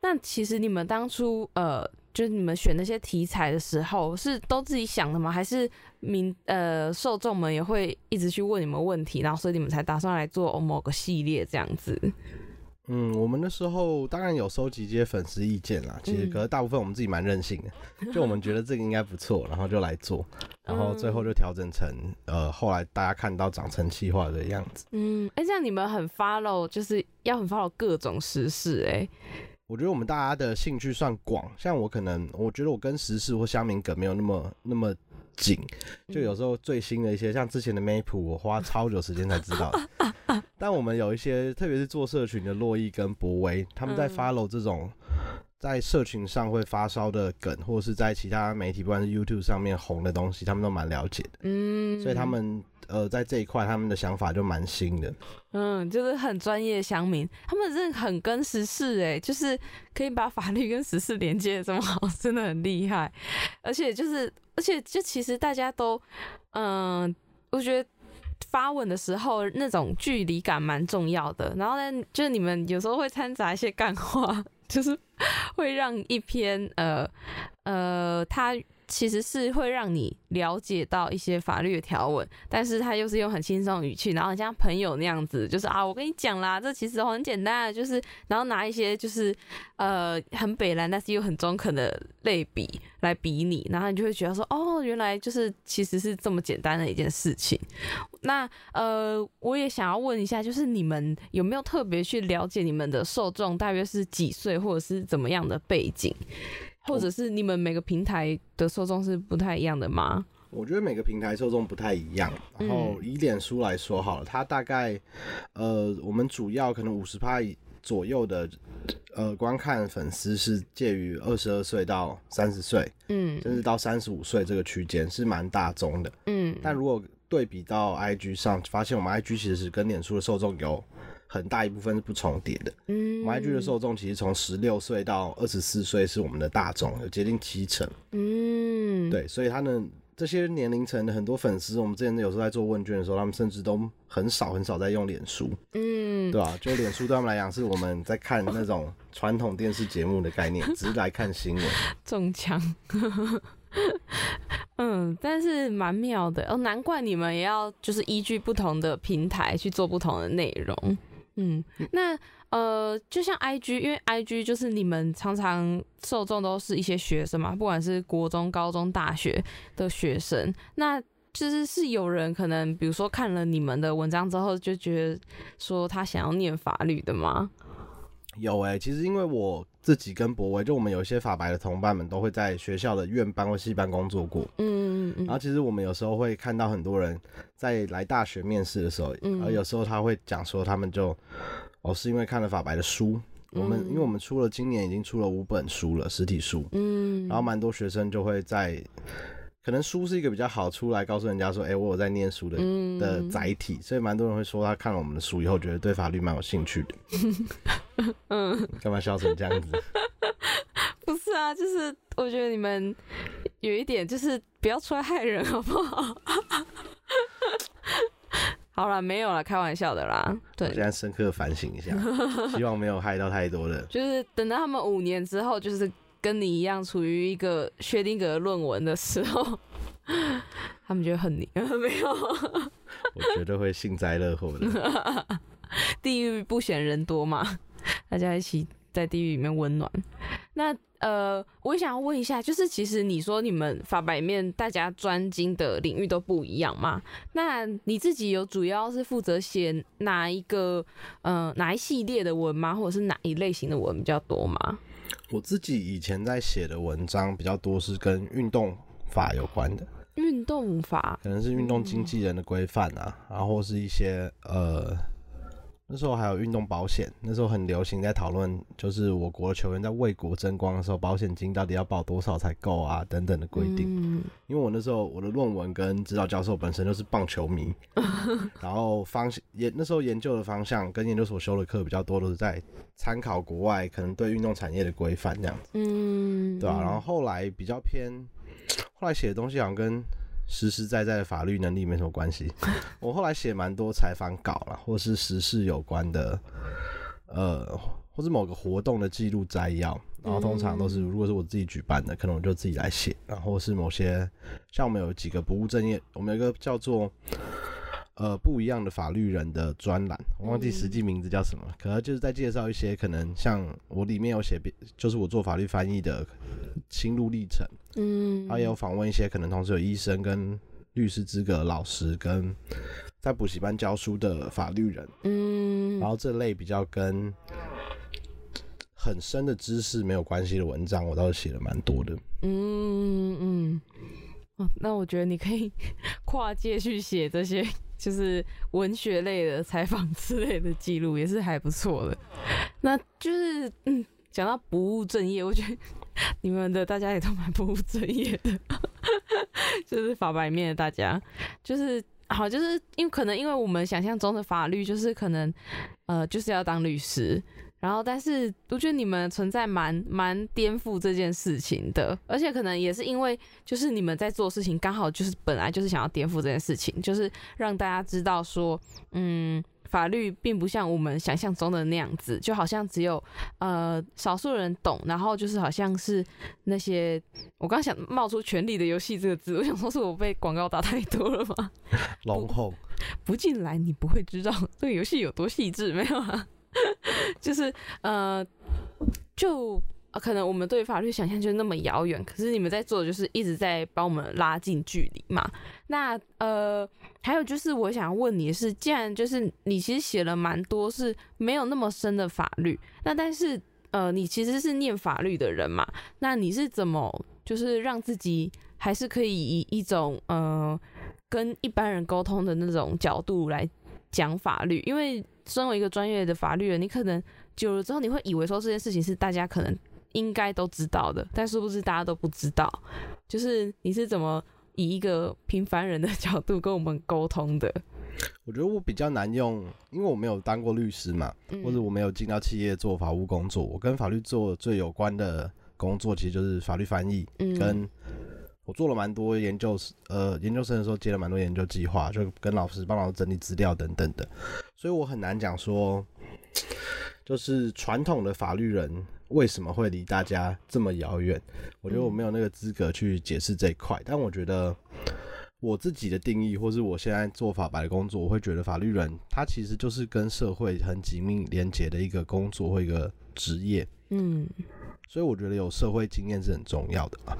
那其实你们当初呃，就是你们选那些题材的时候，是都自己想的吗？还是明呃受众们也会一直去问你们问题，然后所以你们才打算来做某个系列这样子？嗯，我们那时候当然有收集一些粉丝意见啦，其实可是大部分我们自己蛮任性的，就我们觉得这个应该不错，然后就来做，然后最后就调整成呃后来大家看到长成气化的样子。嗯，哎，这样你们很 follow，就是要很 follow 各种时事哎。我觉得我们大家的兴趣算广，像我可能我觉得我跟时事或乡民梗没有那么那么。紧，就有时候最新的一些，像之前的 Map，我花超久时间才知道。[laughs] 但我们有一些，特别是做社群的洛伊跟博威，他们在 follow 这种在社群上会发烧的梗，或者是在其他媒体，不管是 YouTube 上面红的东西，他们都蛮了解的。嗯，所以他们。呃，在这一块他们的想法就蛮新的。嗯，就是很专业乡民，他们真的很跟时事哎，就是可以把法律跟时事连接的这么好，[laughs] 真的很厉害。而且就是，而且就其实大家都，嗯，我觉得发文的时候那种距离感蛮重要的。然后呢，就是你们有时候会掺杂一些干话，就是会让一篇呃呃他。其实是会让你了解到一些法律的条文，但是他又是用很轻松语气，然后像朋友那样子，就是啊，我跟你讲啦，这其实很简单，就是然后拿一些就是呃很北蓝，但是又很中肯的类比来比你，然后你就会觉得说，哦，原来就是其实是这么简单的一件事情。那呃，我也想要问一下，就是你们有没有特别去了解你们的受众大约是几岁，或者是怎么样的背景？或者是你们每个平台的受众是不太一样的吗？我觉得每个平台受众不太一样。然后以脸书来说好了，它大概呃，我们主要可能五十趴左右的呃观看粉丝是介于二十二岁到三十岁，嗯，甚至到三十五岁这个区间是蛮大众的，嗯。但如果对比到 IG 上，发现我们 IG 其实是跟脸书的受众有。很大一部分是不重叠的。嗯，YG 的受众其实从十六岁到二十四岁是我们的大众，有接近七成。嗯，对，所以他们这些年龄层的很多粉丝，我们之前有时候在做问卷的时候，他们甚至都很少很少在用脸书。嗯，对吧？就脸书对他们来讲，是我们在看那种传统电视节目的概念，只是来看新闻。[laughs] 中枪。嗯，但是蛮妙的哦，难怪你们也要就是依据不同的平台去做不同的内容。嗯，那呃，就像 I G，因为 I G 就是你们常常受众都是一些学生嘛，不管是国中、高中、大学的学生，那就是是有人可能，比如说看了你们的文章之后，就觉得说他想要念法律的吗？有哎，其实因为我自己跟博威，就我们有一些法白的同伴们，都会在学校的院班或系班工作过。嗯嗯嗯。然后其实我们有时候会看到很多人在来大学面试的时候，嗯，而有时候他会讲说，他们就哦是因为看了法白的书。我们因为我们出了今年已经出了五本书了，实体书。嗯。然后蛮多学生就会在。可能书是一个比较好出来告诉人家说，哎，我有在念书的的载体，所以蛮多人会说他看了我们的书以后，觉得对法律蛮有兴趣的。[laughs] [laughs] 嗯，干嘛笑成这样子？[laughs] 不是啊，就是我觉得你们有一点就是不要出来害人，好不好？[laughs] 好了，没有了，开玩笑的啦。对，现在深刻反省一下，希望没有害到太多人。就是等到他们五年之后，就是。跟你一样处于一个薛定谔论文的时候，他们觉得很你没有，我绝对会幸灾乐祸的。地狱不嫌人多嘛，大家一起在地狱里面温暖。[laughs] 那呃，我想要问一下，就是其实你说你们法白面大家专精的领域都不一样嘛？那你自己有主要是负责写哪一个呃哪一系列的文吗？或者是哪一类型的文比较多吗？我自己以前在写的文章比较多是跟运动法有关的，运动法可能是运动经纪人的规范啊，然后是一些呃。那时候还有运动保险，那时候很流行在讨论，就是我国的球员在为国争光的时候，保险金到底要保多少才够啊，等等的规定。嗯，因为我那时候我的论文跟指导教授本身就是棒球迷，[laughs] 然后方研那时候研究的方向跟研究所修的课比较多，都是在参考国外可能对运动产业的规范这样子。嗯，对吧？然后后来比较偏，后来写的东西好像跟。实实在在的法律能力没什么关系。我后来写蛮多采访稿了，或是时事有关的，呃，或是某个活动的记录摘要。然后通常都是，如果是我自己举办的，可能我就自己来写。然后是某些，像我们有几个不务正业，我们有一个叫做呃不一样的法律人的专栏，我忘记实际名字叫什么，可能就是在介绍一些可能像我里面有写，就是我做法律翻译的心路历程。嗯，他也有访问一些可能同时有医生跟律师资格老师跟在补习班教书的法律人，嗯，然后这类比较跟很深的知识没有关系的文章，我倒是写了蛮多的。嗯嗯，哦，那我觉得你可以跨界去写这些，就是文学类的采访之类的记录，也是还不错的。那就是嗯，讲到不务正业，我觉得。[laughs] 你们的大家也都蛮不务正业的，[laughs] 就是法白面的大家，就是好，就是因为可能因为我们想象中的法律就是可能呃就是要当律师。然后，但是我觉得你们存在蛮蛮颠覆这件事情的，而且可能也是因为，就是你们在做事情刚好就是本来就是想要颠覆这件事情，就是让大家知道说，嗯，法律并不像我们想象中的那样子，就好像只有呃少数人懂，然后就是好像是那些我刚想冒出“权力的游戏”这个字，我想说是我被广告打太多了吗？[laughs] [laughs] 龙后不进来，你不会知道这个游戏有多细致，没有啊？[laughs] 就是呃，就啊可能我们对法律想象就那么遥远，可是你们在做的就是一直在帮我们拉近距离嘛。那呃，还有就是我想问你的是，既然就是你其实写了蛮多是没有那么深的法律，那但是呃，你其实是念法律的人嘛，那你是怎么就是让自己还是可以以一种呃跟一般人沟通的那种角度来讲法律？因为身为一个专业的法律人，你可能久了之后，你会以为说这件事情是大家可能应该都知道的，但是不是大家都不知道？就是你是怎么以一个平凡人的角度跟我们沟通的？我觉得我比较难用，因为我没有当过律师嘛，或者我没有进到企业做法务工作。我跟法律做最有关的工作，其实就是法律翻译嗯跟。我做了蛮多研究，呃，研究生的时候接了蛮多研究计划，就跟老师帮老师整理资料等等的，所以我很难讲说，就是传统的法律人为什么会离大家这么遥远？我觉得我没有那个资格去解释这一块。但我觉得我自己的定义，或是我现在做法白的工作，我会觉得法律人他其实就是跟社会很紧密连接的一个工作或一个职业。嗯。所以我觉得有社会经验是很重要的嘛。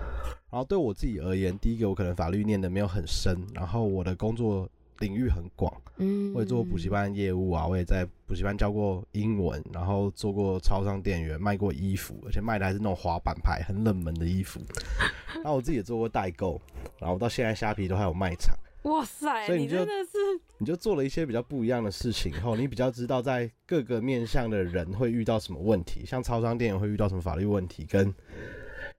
然后对我自己而言，第一个我可能法律念的没有很深，然后我的工作领域很广，嗯，我也做过补习班业务啊，我也在补习班教过英文，然后做过超商店员，卖过衣服，而且卖的还是那种滑板牌很冷门的衣服。[laughs] 然后我自己也做过代购，然后到现在虾皮都还有卖场。哇塞！所以你真的是，你就做了一些比较不一样的事情，后你比较知道在各个面向的人会遇到什么问题，像超商店员会遇到什么法律问题，跟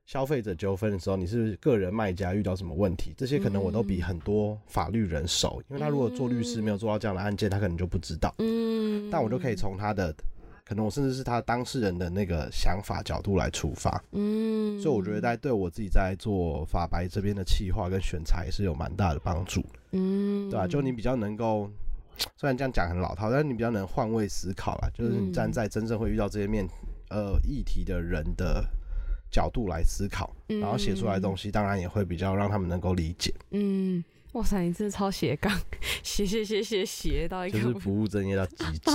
消费者纠纷的时候，你是个人卖家遇到什么问题，这些可能我都比很多法律人熟，因为他如果做律师没有做到这样的案件，他可能就不知道。嗯，但我就可以从他的。可能我甚至是他当事人的那个想法角度来出发，嗯，所以我觉得在对我自己在做法白这边的企划跟选材是有蛮大的帮助，嗯，对吧？就你比较能够，虽然这样讲很老套，但是你比较能换位思考啦，就是你站在真正会遇到这些面呃议题的人的角度来思考，然后写出来的东西，当然也会比较让他们能够理解。嗯，哇塞，你真的超斜杠，斜斜斜斜斜到一个，就是不务正业到极致。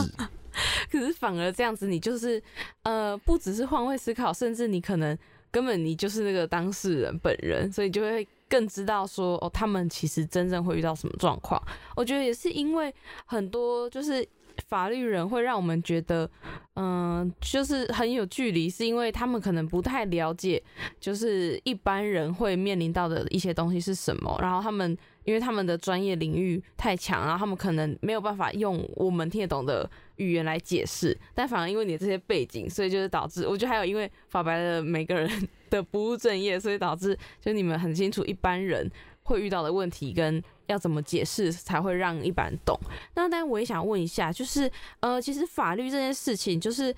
[laughs] 可是反而这样子，你就是呃，不只是换位思考，甚至你可能根本你就是那个当事人本人，所以就会更知道说哦，他们其实真正会遇到什么状况。我觉得也是因为很多就是法律人会让我们觉得，嗯，就是很有距离，是因为他们可能不太了解，就是一般人会面临到的一些东西是什么，然后他们。因为他们的专业领域太强，然后他们可能没有办法用我们听得懂的语言来解释，但反而因为你这些背景，所以就是导致，我觉得还有因为法白的每个人的不务正业，所以导致就你们很清楚一般人会遇到的问题跟要怎么解释才会让一般人懂。那但我也想问一下，就是呃，其实法律这件事情就是。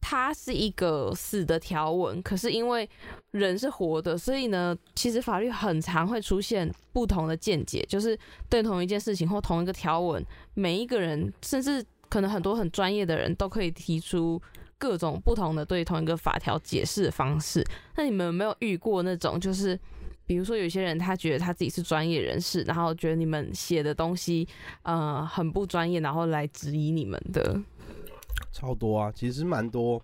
它是一个死的条文，可是因为人是活的，所以呢，其实法律很常会出现不同的见解，就是对同一件事情或同一个条文，每一个人甚至可能很多很专业的人都可以提出各种不同的对同一个法条解释的方式。那你们有没有遇过那种，就是比如说有些人他觉得他自己是专业人士，然后觉得你们写的东西呃很不专业，然后来质疑你们的？超多啊，其实蛮多，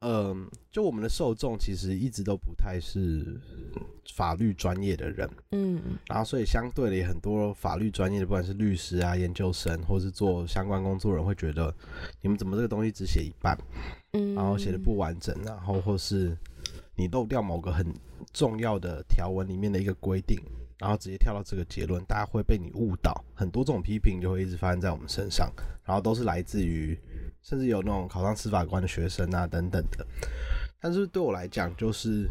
嗯，就我们的受众其实一直都不太是法律专业的人，嗯，然后所以相对的也很多法律专业的，不管是律师啊、研究生，或是做相关工作人，会觉得你们怎么这个东西只写一半，嗯，然后写的不完整，然后或是你漏掉某个很重要的条文里面的一个规定，然后直接跳到这个结论，大家会被你误导，很多这种批评就会一直发生在我们身上，然后都是来自于。甚至有那种考上司法官的学生啊，等等的。但是对我来讲，就是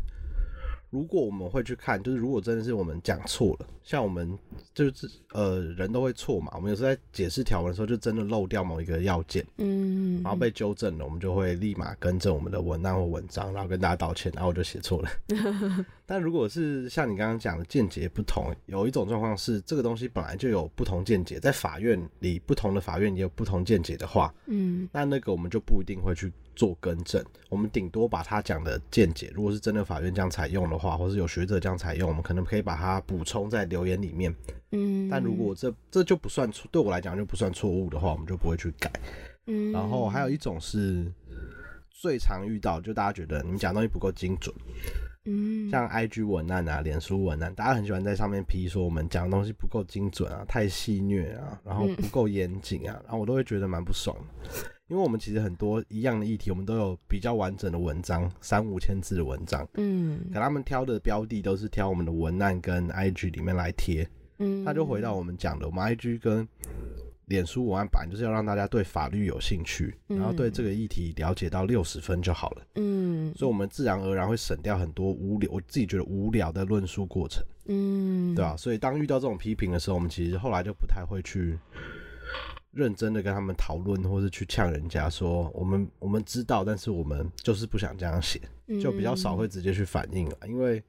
如果我们会去看，就是如果真的是我们讲错了，像我们就是呃人都会错嘛，我们有时候在解释条文的时候就真的漏掉某一个要件，嗯，然后被纠正了，我们就会立马更正我们的文案或文章，然后跟大家道歉，然后我就写错了。[laughs] 但如果是像你刚刚讲的见解不同，有一种状况是这个东西本来就有不同见解，在法院里不同的法院也有不同见解的话，嗯，那那个我们就不一定会去。做更正，我们顶多把他讲的见解，如果是真的法院这样采用的话，或是有学者这样采用，我们可能可以把它补充在留言里面。嗯，但如果这这就不算错，对我来讲就不算错误的话，我们就不会去改。嗯，然后还有一种是最常遇到，就大家觉得你们讲东西不够精准。嗯，像 IG 文案啊、脸书文案，大家很喜欢在上面批说我们讲的东西不够精准啊、太戏虐啊，然后不够严谨啊，然后我都会觉得蛮不爽的。因为我们其实很多一样的议题，我们都有比较完整的文章，三五千字的文章。嗯，可他们挑的标的都是挑我们的文案跟 IG 里面来贴。嗯，那就回到我们讲的，我们 IG 跟脸书文案版就是要让大家对法律有兴趣，然后对这个议题了解到六十分就好了。嗯，所以我们自然而然会省掉很多无聊，我自己觉得无聊的论述过程。嗯，对吧？所以当遇到这种批评的时候，我们其实后来就不太会去。认真的跟他们讨论，或是去呛人家说我们我们知道，但是我们就是不想这样写，就比较少会直接去反应了。因为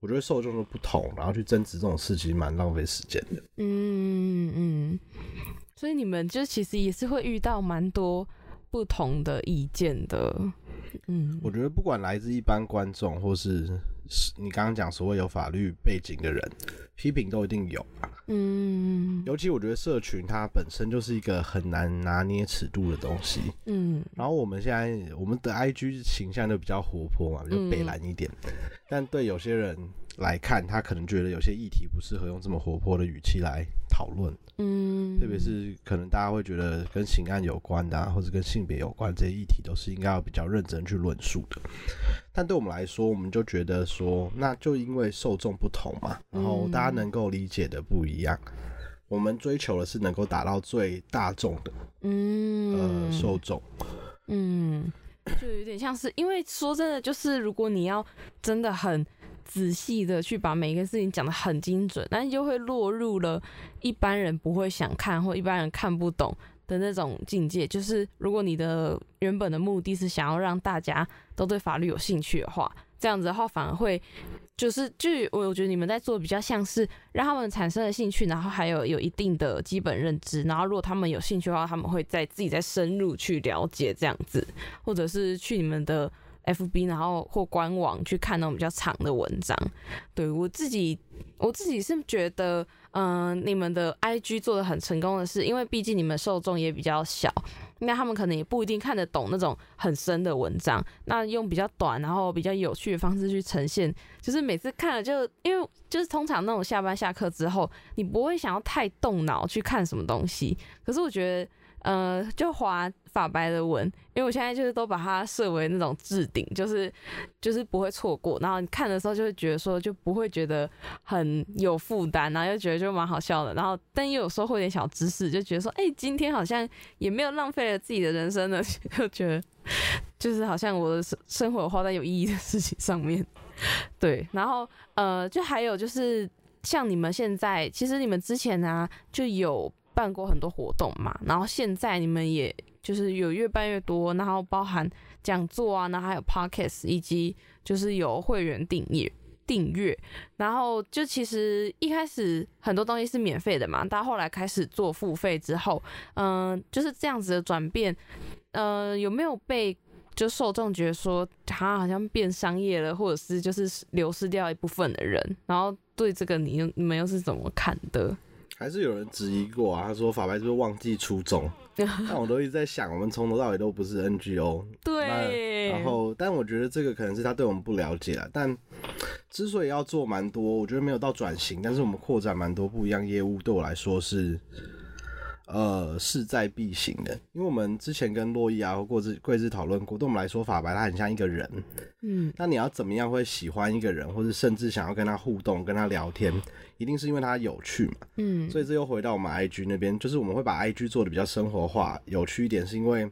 我觉得受众都不同，然后去争执这种事情蛮浪费时间的。嗯嗯，所以你们就其实也是会遇到蛮多不同的意见的。嗯，我觉得不管来自一般观众，或是你刚刚讲所谓有法律背景的人。批评都一定有啊，嗯，尤其我觉得社群它本身就是一个很难拿捏尺度的东西，嗯，然后我们现在我们的 IG 形象就比较活泼嘛，就北蓝一点，但对有些人。来看，他可能觉得有些议题不适合用这么活泼的语气来讨论，嗯，特别是可能大家会觉得跟刑案有关的，啊或者跟性别有关这些议题，都是应该要比较认真去论述的。但对我们来说，我们就觉得说，那就因为受众不同嘛，然后大家能够理解的不一样，我们追求的是能够达到最大众的，嗯，呃，受众，嗯，就有点像是，因为说真的，就是如果你要真的很。仔细的去把每一个事情讲得很精准，那你就会落入了一般人不会想看或一般人看不懂的那种境界。就是如果你的原本的目的是想要让大家都对法律有兴趣的话，这样子的话反而会就是就我我觉得你们在做比较像是让他们产生了兴趣，然后还有有一定的基本认知，然后如果他们有兴趣的话，他们会在自己再深入去了解这样子，或者是去你们的。F B，然后或官网去看那种比较长的文章。对我自己，我自己是觉得，嗯，你们的 I G 做的很成功的是，因为毕竟你们受众也比较小，那他们可能也不一定看得懂那种很深的文章。那用比较短，然后比较有趣的方式去呈现，就是每次看了就，因为就是通常那种下班下课之后，你不会想要太动脑去看什么东西。可是我觉得。呃，就划法白的文，因为我现在就是都把它设为那种置顶，就是就是不会错过。然后你看的时候就会觉得说，就不会觉得很有负担，然后又觉得就蛮好笑的。然后但又有时候会点小知识，就觉得说，哎，今天好像也没有浪费了自己的人生呢，就觉得就是好像我的生生活花在有意义的事情上面。对，然后呃，就还有就是像你们现在，其实你们之前呢就有。办过很多活动嘛，然后现在你们也就是有越办越多，然后包含讲座啊，然后还有 podcast，以及就是有会员订阅订阅，然后就其实一开始很多东西是免费的嘛，到后来开始做付费之后，嗯，就是这样子的转变，呃，有没有被就受众觉得说他好像变商业了，或者是就是流失掉一部分的人，然后对这个你你们又是怎么看的？还是有人质疑过啊？他说法白是不是忘记初衷？[laughs] 但我都一直在想，我们从头到尾都不是 NGO。对。然后，但我觉得这个可能是他对我们不了解了。但之所以要做蛮多，我觉得没有到转型，但是我们扩展蛮多不一样业务，对我来说是。呃，势在必行的，因为我们之前跟洛伊啊或过之贵志讨论过，对我们来说，法白他很像一个人，嗯，那你要怎么样会喜欢一个人，或者甚至想要跟他互动、跟他聊天，一定是因为他有趣嘛，嗯，所以这又回到我们 IG 那边，就是我们会把 IG 做的比较生活化、有趣一点，是因为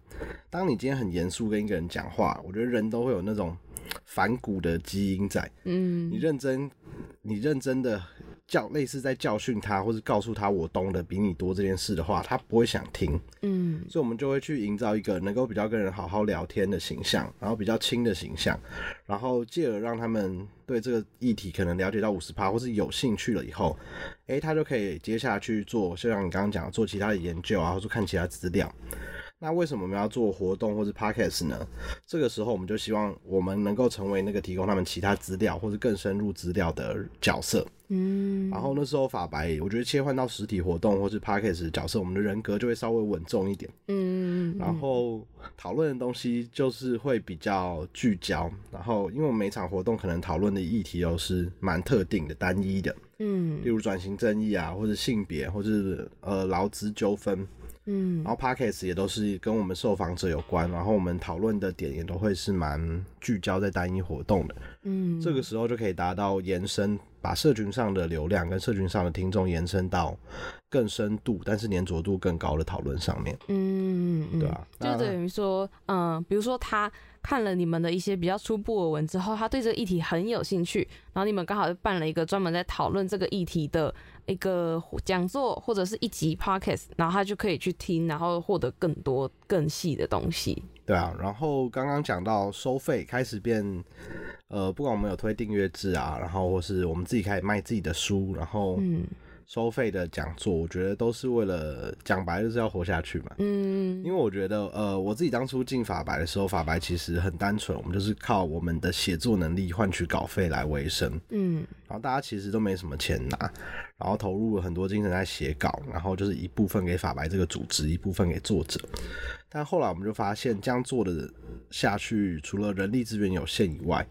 当你今天很严肃跟一个人讲话，我觉得人都会有那种。反骨的基因在。嗯，你认真，你认真的教类似在教训他，或者告诉他我懂得比你多这件事的话，他不会想听。嗯，所以我们就会去营造一个能够比较跟人好好聊天的形象，然后比较亲的形象，然后进而让他们对这个议题可能了解到五十趴，或是有兴趣了以后，哎，他就可以接下去做，就像你刚刚讲做其他的研究啊，或者看其他资料。那为什么我们要做活动或者 podcast 呢？这个时候我们就希望我们能够成为那个提供他们其他资料或者更深入资料的角色。嗯，然后那时候法白，我觉得切换到实体活动或是 podcast 角色，我们的人格就会稍微稳重一点。嗯，然后讨论的东西就是会比较聚焦。然后因为我们每场活动可能讨论的议题都是蛮特定的、单一的。嗯，例如转型正义啊，或者性别，或者呃劳资纠纷。嗯，然后 podcast 也都是跟我们受访者有关，然后我们讨论的点也都会是蛮聚焦在单一活动的。嗯，这个时候就可以达到延伸，把社群上的流量跟社群上的听众延伸到更深度，但是粘着度更高的讨论上面。嗯嗯，对啊，就等于说，嗯，比如说他。看了你们的一些比较初步的文之后，他对这个议题很有兴趣，然后你们刚好办了一个专门在讨论这个议题的一个讲座或者是一集 podcast，然后他就可以去听，然后获得更多更细的东西。对啊，然后刚刚讲到收费开始变，呃，不管我们有推订阅制啊，然后或是我们自己开始卖自己的书，然后嗯。收费的讲座，我觉得都是为了讲白就是要活下去嘛。嗯，因为我觉得，呃，我自己当初进法白的时候，法白其实很单纯，我们就是靠我们的写作能力换取稿费来维生。嗯，然后大家其实都没什么钱拿，然后投入了很多精神在写稿，然后就是一部分给法白这个组织，一部分给作者。但后来我们就发现，这样做的下去，除了人力资源有限以外，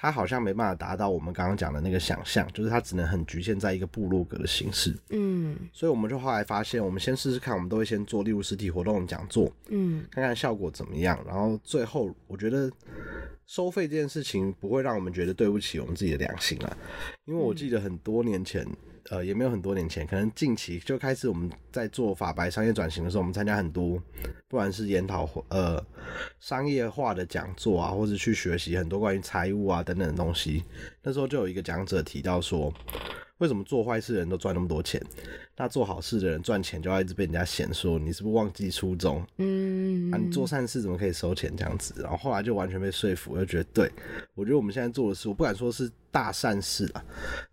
它好像没办法达到我们刚刚讲的那个想象，就是它只能很局限在一个部落格的形式。嗯，所以我们就后来发现，我们先试试看，我们都会先做例如实体活动讲座，嗯，看看效果怎么样。然后最后，我觉得收费这件事情不会让我们觉得对不起我们自己的良心啊，因为我记得很多年前。呃，也没有很多年前，可能近期就开始我们在做法白商业转型的时候，我们参加很多，不管是研讨会呃商业化的讲座啊，或者去学习很多关于财务啊等等的东西。那时候就有一个讲者提到说。为什么做坏事的人都赚那么多钱？那做好事的人赚钱就要一直被人家嫌说你是不是忘记初衷？嗯，啊，你做善事怎么可以收钱这样子？然后后来就完全被说服，就觉得对我觉得我们现在做的事，我不敢说是大善事啊，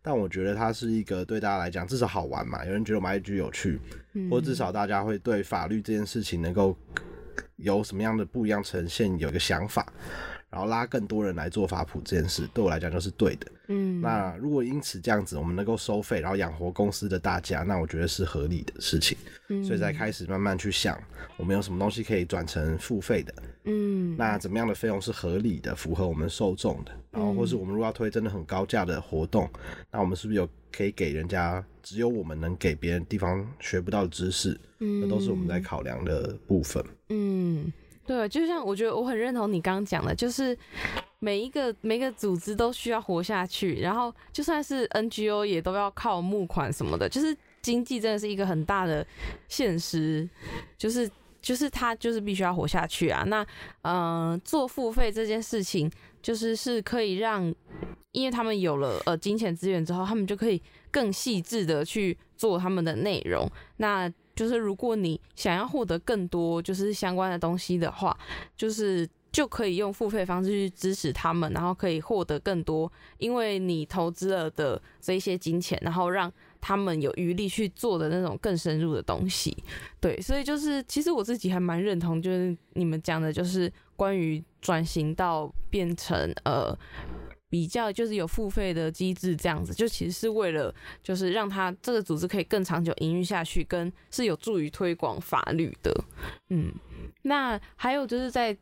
但我觉得它是一个对大家来讲至少好玩嘛。有人觉得我们 IG 有趣，或至少大家会对法律这件事情能够有什么样的不一样呈现有一个想法。然后拉更多人来做法普这件事，对我来讲就是对的。嗯，那如果因此这样子，我们能够收费，然后养活公司的大家，那我觉得是合理的事情。嗯，所以才开始慢慢去想，我们有什么东西可以转成付费的。嗯，那怎么样的费用是合理的，符合我们受众的？然后或是我们如果要推真的很高价的活动，那我们是不是有可以给人家只有我们能给别人地方学不到的知识？嗯，那都是我们在考量的部分。嗯。对，就像我觉得我很认同你刚刚讲的，就是每一个每个组织都需要活下去，然后就算是 NGO 也都要靠募款什么的，就是经济真的是一个很大的现实，就是就是他就是必须要活下去啊。那嗯，做付费这件事情，就是是可以让，因为他们有了呃金钱资源之后，他们就可以更细致的去做他们的内容。那就是如果你想要获得更多就是相关的东西的话，就是就可以用付费方式去支持他们，然后可以获得更多，因为你投资了的这一些金钱，然后让他们有余力去做的那种更深入的东西。对，所以就是其实我自己还蛮认同，就是你们讲的，就是关于转型到变成呃。比较就是有付费的机制，这样子就其实是为了，就是让他这个组织可以更长久营运下去，跟是有助于推广法律的。嗯，那还有就是在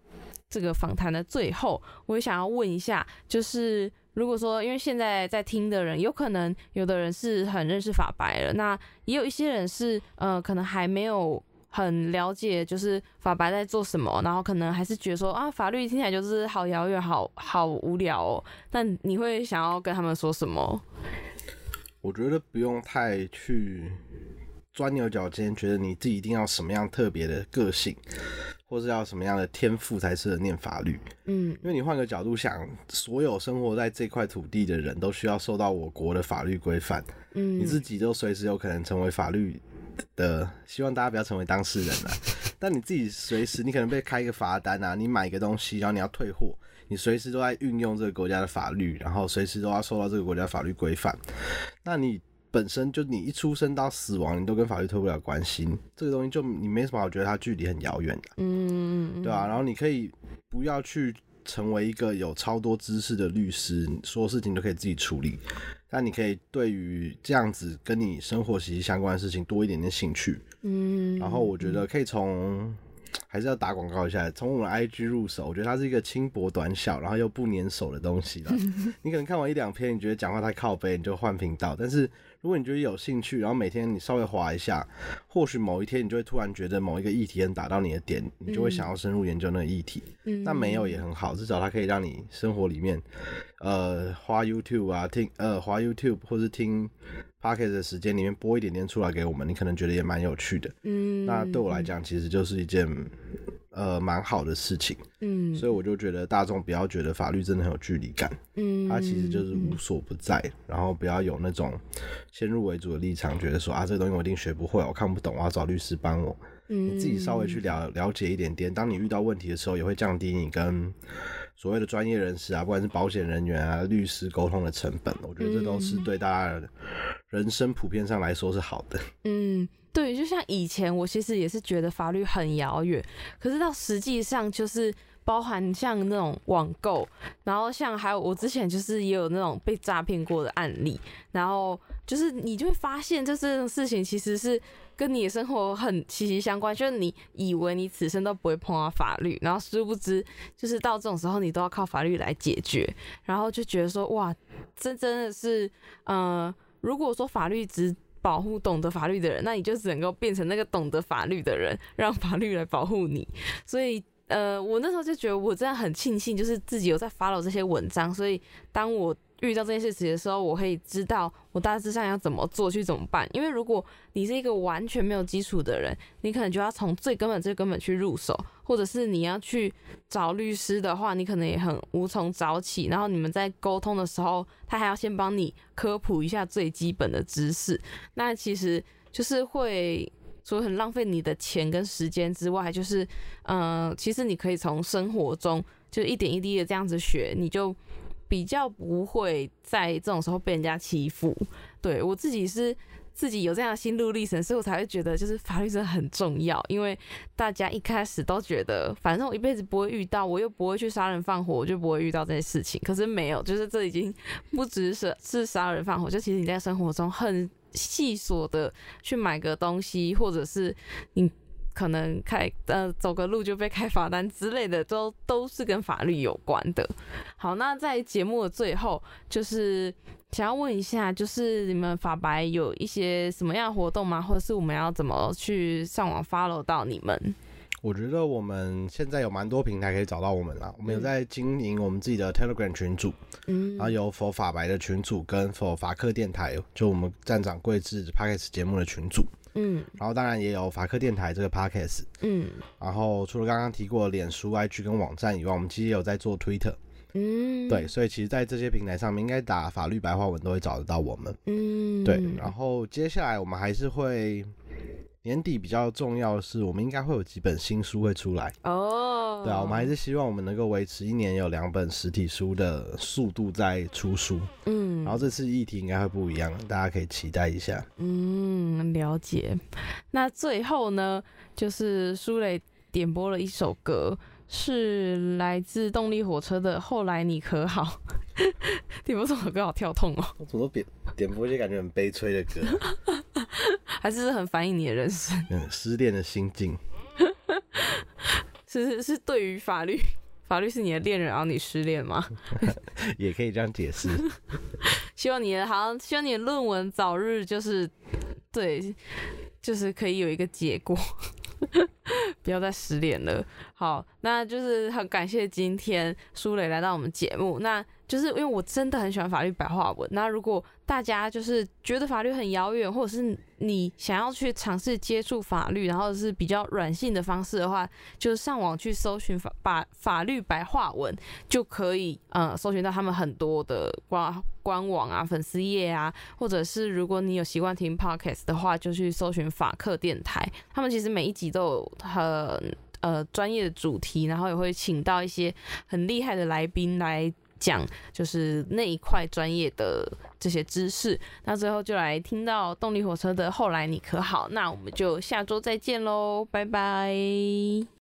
这个访谈的最后，我也想要问一下，就是如果说因为现在在听的人，有可能有的人是很认识法白了，那也有一些人是呃，可能还没有。很了解，就是法白在做什么，然后可能还是觉得说啊，法律听起来就是好遥远，好好无聊哦。但你会想要跟他们说什么？我觉得不用太去钻牛角尖，觉得你自己一定要什么样特别的个性。或是要什么样的天赋才适合念法律？嗯，因为你换个角度想，所有生活在这块土地的人都需要受到我国的法律规范。嗯，你自己都随时有可能成为法律的，希望大家不要成为当事人啊。[laughs] 但你自己随时，你可能被开一个罚单啊，你买一个东西，然后你要退货，你随时都在运用这个国家的法律，然后随时都要受到这个国家法律规范。那你。本身就你一出生到死亡，你都跟法律脱不了关系，这个东西就你没什么好觉得它距离很遥远的，嗯，对吧？然后你可以不要去成为一个有超多知识的律师，所有事情都可以自己处理，但你可以对于这样子跟你生活息息相关的事情多一点点兴趣，嗯，然后我觉得可以从。还是要打广告一下，从我们 IG 入手，我觉得它是一个轻薄短小，然后又不粘手的东西了。[laughs] 你可能看完一两篇，你觉得讲话太靠背，你就换频道。但是如果你觉得有兴趣，然后每天你稍微划一下，或许某一天你就会突然觉得某一个议题很打到你的点，你就会想要深入研究那个议题。那没有也很好，至少它可以让你生活里面，呃，花 YouTube 啊，听呃，花 YouTube 或是听。P o c k e t 的时间里面播一点点出来给我们，你可能觉得也蛮有趣的。嗯，那对我来讲，其实就是一件呃蛮好的事情。嗯，所以我就觉得大众不要觉得法律真的很有距离感。嗯，它其实就是无所不在，然后不要有那种先入为主的立场，觉得说啊这个东西我一定学不会，我看不懂，我要找律师帮我。嗯，你自己稍微去了了解一点点，当你遇到问题的时候，也会降低你跟。所谓的专业人士啊，不管是保险人员啊、律师沟通的成本，我觉得这都是对大家人生普遍上来说是好的。嗯，对，就像以前我其实也是觉得法律很遥远，可是到实际上就是包含像那种网购，然后像还有我之前就是也有那种被诈骗过的案例，然后就是你就会发现，就这种事情其实是。跟你的生活很息息相关，就是你以为你此生都不会碰到法律，然后殊不知，就是到这种时候你都要靠法律来解决，然后就觉得说，哇，这真的是，呃，如果说法律只保护懂得法律的人，那你就只能够变成那个懂得法律的人，让法律来保护你。所以，呃，我那时候就觉得我真的很庆幸，就是自己有在 follow 这些文章，所以当我。遇到这件事情的时候，我可以知道我大致上要怎么做，去怎么办。因为如果你是一个完全没有基础的人，你可能就要从最根本、最根本去入手，或者是你要去找律师的话，你可能也很无从找起。然后你们在沟通的时候，他还要先帮你科普一下最基本的知识，那其实就是会除了很浪费你的钱跟时间之外，就是嗯，其实你可以从生活中就一点一滴的这样子学，你就。比较不会在这种时候被人家欺负，对我自己是自己有这样的心路历程，所以我才会觉得就是法律真的很重要。因为大家一开始都觉得，反正我一辈子不会遇到，我又不会去杀人放火，我就不会遇到这些事情。可是没有，就是这已经 [laughs] 不只是是杀人放火，就其实你在生活中很细琐的去买个东西，或者是你。可能开呃走个路就被开罚单之类的，都都是跟法律有关的。好，那在节目的最后，就是想要问一下，就是你们法白有一些什么样的活动吗？或者是我们要怎么去上网 follow 到你们？我觉得我们现在有蛮多平台可以找到我们啦。我们有在经营我们自己的 Telegram 群组，嗯，然后有否法白的群组跟否法克电台，就我们站长桂志 Podcast 节目的群组。嗯，然后当然也有法科电台这个 podcast，嗯，然后除了刚刚提过脸书、IG 跟网站以外，我们其实也有在做 Twitter，嗯，对，所以其实，在这些平台上面，应该打法律白话文都会找得到我们，嗯，对，然后接下来我们还是会。年底比较重要的是，我们应该会有几本新书会出来哦。对啊，我们还是希望我们能够维持一年有两本实体书的速度在出书。嗯，然后这次议题应该会不一样，大家可以期待一下。嗯，了解。那最后呢，就是舒磊点播了一首歌。是来自动力火车的《后来你可好》，点播这首歌好跳痛哦！我怎么点点播一些感觉很悲催的歌？[laughs] [laughs] 还是很反映你的人生？嗯，失恋的心境。是 [laughs] 是是，对于法律，法律是你的恋人，然后你失恋吗？[laughs] 也可以这样解释。希望你的好，希望你的论文早日就是对，就是可以有一个结果。不要再失联了。好，那就是很感谢今天苏磊来到我们节目。那。就是因为我真的很喜欢法律白话文。那如果大家就是觉得法律很遥远，或者是你想要去尝试接触法律，然后是比较软性的方式的话，就是上网去搜寻法法法律白话文，就可以呃搜寻到他们很多的官官网啊、粉丝页啊，或者是如果你有习惯听 podcast 的话，就去搜寻法客电台。他们其实每一集都有很呃专业的主题，然后也会请到一些很厉害的来宾来。讲就是那一块专业的这些知识，那最后就来听到动力火车的后来你可好？那我们就下周再见喽，拜拜。